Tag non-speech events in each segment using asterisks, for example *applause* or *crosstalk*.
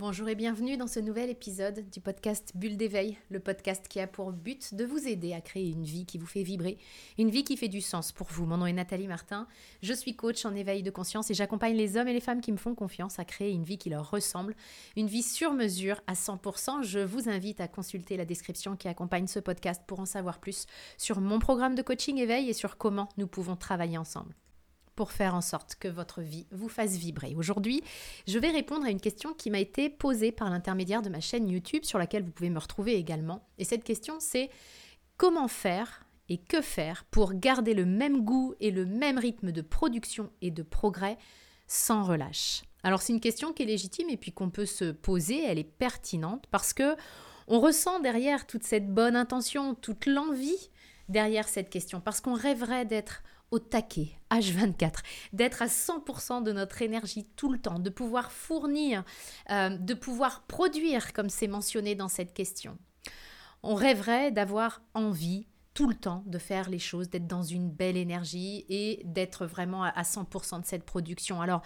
Bonjour et bienvenue dans ce nouvel épisode du podcast Bulle d'éveil, le podcast qui a pour but de vous aider à créer une vie qui vous fait vibrer, une vie qui fait du sens pour vous. Mon nom est Nathalie Martin, je suis coach en éveil de conscience et j'accompagne les hommes et les femmes qui me font confiance à créer une vie qui leur ressemble, une vie sur mesure à 100%. Je vous invite à consulter la description qui accompagne ce podcast pour en savoir plus sur mon programme de coaching éveil et sur comment nous pouvons travailler ensemble pour faire en sorte que votre vie vous fasse vibrer. Aujourd'hui, je vais répondre à une question qui m'a été posée par l'intermédiaire de ma chaîne YouTube sur laquelle vous pouvez me retrouver également. Et cette question, c'est comment faire et que faire pour garder le même goût et le même rythme de production et de progrès sans relâche? Alors c'est une question qui est légitime et puis qu'on peut se poser, elle est pertinente parce que on ressent derrière toute cette bonne intention, toute l'envie derrière cette question parce qu'on rêverait d'être au taquet, H24, d'être à 100% de notre énergie tout le temps, de pouvoir fournir, euh, de pouvoir produire, comme c'est mentionné dans cette question. On rêverait d'avoir envie tout le temps de faire les choses, d'être dans une belle énergie et d'être vraiment à 100% de cette production. Alors,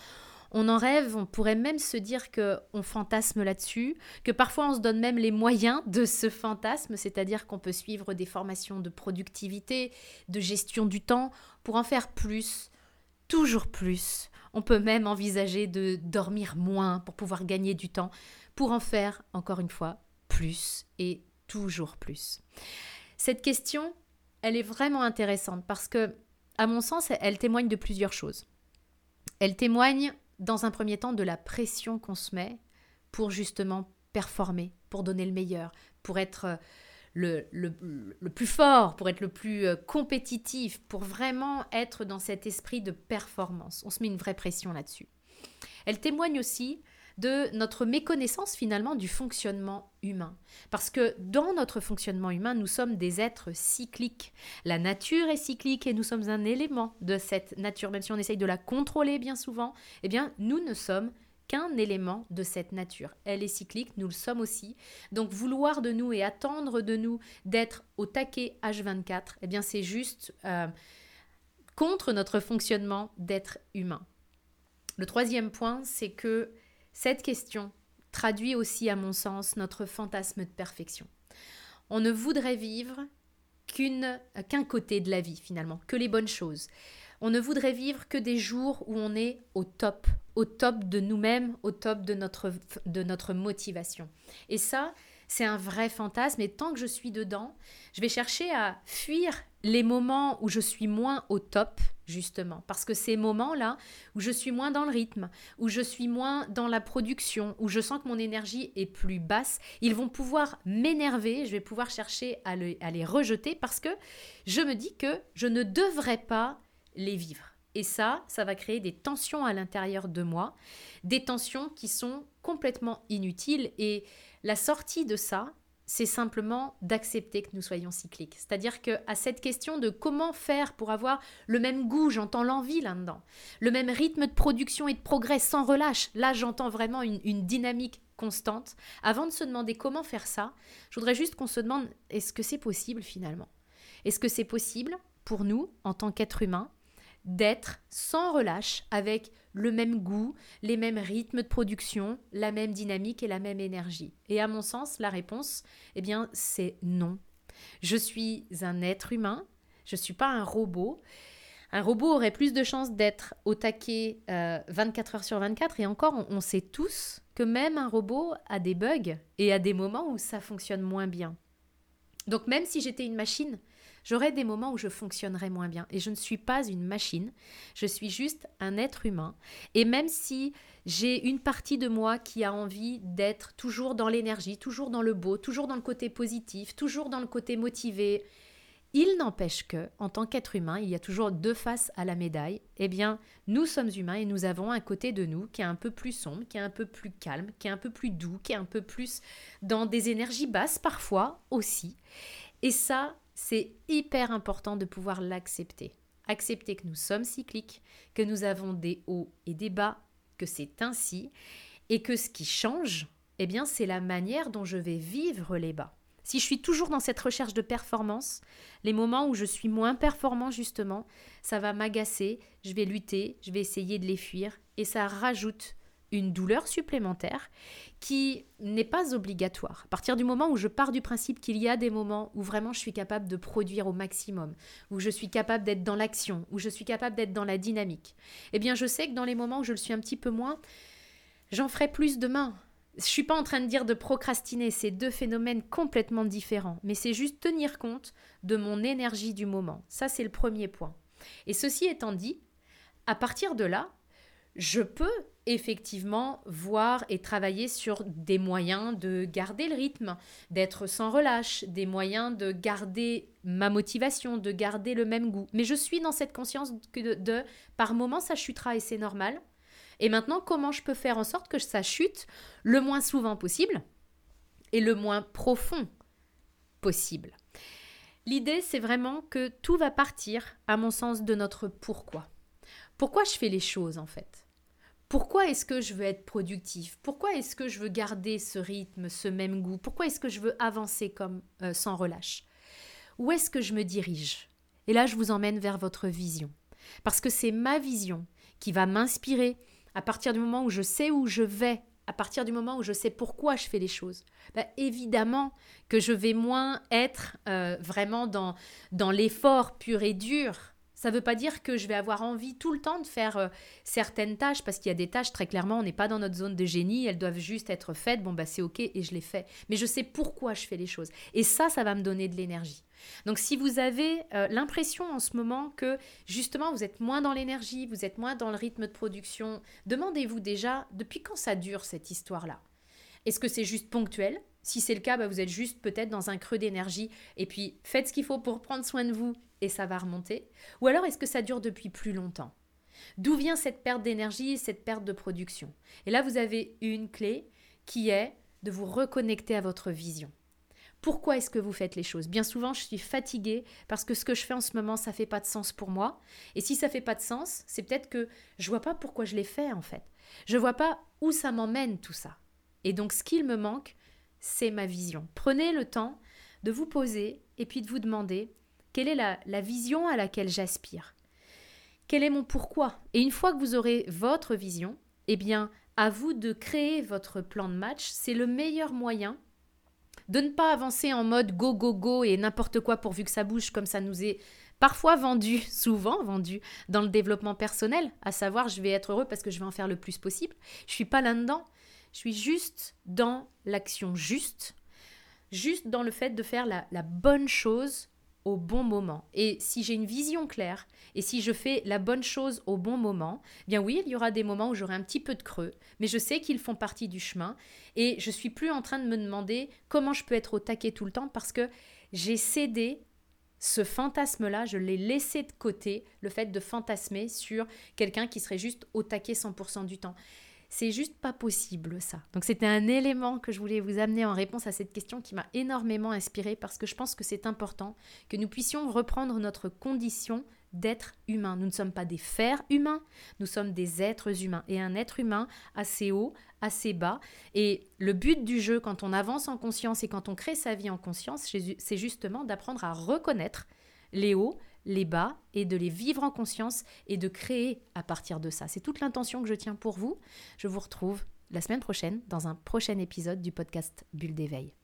on en rêve, on pourrait même se dire que on fantasme là-dessus, que parfois on se donne même les moyens de ce fantasme, c'est-à-dire qu'on peut suivre des formations de productivité, de gestion du temps pour en faire plus, toujours plus. On peut même envisager de dormir moins pour pouvoir gagner du temps, pour en faire encore une fois plus et toujours plus. Cette question, elle est vraiment intéressante parce que à mon sens, elle témoigne de plusieurs choses. Elle témoigne dans un premier temps de la pression qu'on se met pour justement performer, pour donner le meilleur, pour être euh, le, le, plus fort, pour être le plus euh, compétitif, pour vraiment être dans cet esprit de performance. On se met une vraie pression là-dessus. Elle témoigne aussi de notre méconnaissance finalement du fonctionnement humain. Parce que dans notre fonctionnement humain, nous sommes des êtres cycliques. La nature est cyclique et nous sommes un élément de cette nature, même si on essaye de la contrôler bien souvent, eh bien nous ne sommes qu'un élément de cette nature. Elle est cyclique, nous le sommes aussi. Donc vouloir de nous et attendre de nous d'être au taquet H24, eh bien c'est juste euh, contre notre fonctionnement d'être humain. Le troisième point, c'est que cette question traduit aussi, à mon sens, notre fantasme de perfection. On ne voudrait vivre qu'un côté de la vie, finalement, que les bonnes choses. On ne voudrait vivre que des jours où on est au top, au top de nous-mêmes, au top de notre, de notre motivation. Et ça, c'est un vrai fantasme. Et tant que je suis dedans, je vais chercher à fuir les moments où je suis moins au top, justement. Parce que ces moments-là, où je suis moins dans le rythme, où je suis moins dans la production, où je sens que mon énergie est plus basse, ils vont pouvoir m'énerver, je vais pouvoir chercher à, à les rejeter parce que je me dis que je ne devrais pas les vivre. Et ça, ça va créer des tensions à l'intérieur de moi, des tensions qui sont complètement inutiles. Et la sortie de ça, c'est simplement d'accepter que nous soyons cycliques. C'est-à-dire que à cette question de comment faire pour avoir le même goût, j'entends l'envie là-dedans, le même rythme de production et de progrès sans relâche. Là, j'entends vraiment une, une dynamique constante. Avant de se demander comment faire ça, je voudrais juste qu'on se demande est-ce que c'est possible finalement? Est-ce que c'est possible pour nous, en tant qu'êtres humains, d'être sans relâche avec le même goût, les mêmes rythmes de production, la même dynamique et la même énergie Et à mon sens, la réponse, eh bien, c'est non. Je suis un être humain, je ne suis pas un robot. Un robot aurait plus de chances d'être au taquet 24 euh, heures sur 24 et encore, on, on sait tous que même un robot a des bugs et a des moments où ça fonctionne moins bien. Donc même si j'étais une machine, J'aurai des moments où je fonctionnerai moins bien. Et je ne suis pas une machine, je suis juste un être humain. Et même si j'ai une partie de moi qui a envie d'être toujours dans l'énergie, toujours dans le beau, toujours dans le côté positif, toujours dans le côté motivé, il n'empêche que, en tant qu'être humain, il y a toujours deux faces à la médaille. Eh bien, nous sommes humains et nous avons un côté de nous qui est un peu plus sombre, qui est un peu plus calme, qui est un peu plus doux, qui est un peu plus dans des énergies basses parfois aussi. Et ça, c'est hyper important de pouvoir l'accepter. Accepter que nous sommes cycliques, que nous avons des hauts et des bas, que c'est ainsi, et que ce qui change, eh bien, c'est la manière dont je vais vivre les bas. Si je suis toujours dans cette recherche de performance, les moments où je suis moins performant justement, ça va m'agacer, je vais lutter, je vais essayer de les fuir et ça rajoute une douleur supplémentaire qui n'est pas obligatoire. À partir du moment où je pars du principe qu'il y a des moments où vraiment je suis capable de produire au maximum, où je suis capable d'être dans l'action, où je suis capable d'être dans la dynamique, eh bien je sais que dans les moments où je le suis un petit peu moins, j'en ferai plus demain. Je suis pas en train de dire de procrastiner, c'est deux phénomènes complètement différents, mais c'est juste tenir compte de mon énergie du moment. Ça c'est le premier point. Et ceci étant dit, à partir de là, je peux effectivement voir et travailler sur des moyens de garder le rythme, d'être sans relâche, des moyens de garder ma motivation, de garder le même goût. Mais je suis dans cette conscience que de, par moment ça chutera et c'est normal. Et maintenant, comment je peux faire en sorte que ça chute le moins souvent possible et le moins profond possible? L'idée, c'est vraiment que tout va partir, à mon sens, de notre pourquoi. Pourquoi je fais les choses en fait? Pourquoi est-ce que je veux être productif Pourquoi est-ce que je veux garder ce rythme, ce même goût? Pourquoi est-ce que je veux avancer comme euh, sans relâche? Où est-ce que je me dirige? Et là, je vous emmène vers votre vision. Parce que c'est ma vision qui va m'inspirer à partir du moment où je sais où je vais, à partir du moment où je sais pourquoi je fais les choses. Bah, évidemment que je vais moins être euh, vraiment dans, dans l'effort pur et dur ça ne veut pas dire que je vais avoir envie tout le temps de faire euh, certaines tâches, parce qu'il y a des tâches, très clairement, on n'est pas dans notre zone de génie, elles doivent juste être faites, bon bah c'est ok et je les fais. Mais je sais pourquoi je fais les choses. Et ça, ça va me donner de l'énergie. Donc si vous avez euh, l'impression en ce moment que justement vous êtes moins dans l'énergie, vous êtes moins dans le rythme de production, demandez-vous déjà depuis quand ça dure cette histoire-là? Est-ce que c'est juste ponctuel? Si c'est le cas, bah, vous êtes juste peut-être dans un creux d'énergie et puis faites ce qu'il faut pour prendre soin de vous et ça va remonter Ou alors est-ce que ça dure depuis plus longtemps? D'où vient cette perte d'énergie et cette perte de production? Et là, vous avez une clé qui est de vous reconnecter à votre vision. Pourquoi est-ce que vous faites les choses? Bien souvent, je suis fatiguée parce que ce que je fais en ce moment, ça fait pas de sens pour moi. Et si ça fait pas de sens, c'est peut-être que je vois pas pourquoi je l'ai fait en fait. Je vois pas où ça m'emmène tout ça. Et donc, ce qu'il me manque, c'est ma vision. Prenez le temps de vous poser et puis de vous demander quelle est la, vision à laquelle j'aspire? Quel est mon pourquoi? Et une fois que vous aurez votre vision, eh bien, à vous de créer votre plan de match. C'est le meilleur moyen de ne pas avancer en mode go, go, go et n'importe quoi pourvu que ça bouge comme ça nous est parfois vendu, *laughs* souvent vendu dans le développement personnel, à savoir je vais être heureux parce que je vais en faire le plus possible. Je suis pas là-dedans. Je suis juste dans l'action juste, juste dans le fait de faire la, bonne chose au bon moment. Et si j'ai une vision claire et si je fais la bonne chose au bon moment, bien oui, il y aura des moments où j'aurai un petit peu de creux, mais je sais qu'ils font partie du chemin et je suis plus en train de me demander comment je peux être au taquet tout le temps parce que j'ai cédé ce fantasme-là, je l'ai laissé de côté, le fait de fantasmer sur quelqu'un qui serait juste au taquet 100% du temps. C'est juste pas possible ça. Donc c'était un élément que je voulais vous amener en réponse à cette question qui m'a énormément inspirée parce que je pense que c'est important que nous puissions reprendre notre condition d'être humain. Nous ne sommes pas des fers humains, nous sommes des êtres humains. Et un être humain assez haut, assez bas. Et le but du jeu, quand on avance en conscience et quand on crée sa vie en conscience, c'est justement d'apprendre à reconnaître les hauts, les bas et de les vivre en conscience et de créer à partir de ça. C'est toute l'intention que je tiens pour vous. Je vous retrouve la semaine prochaine dans un prochain épisode du podcast Bulle d'éveil.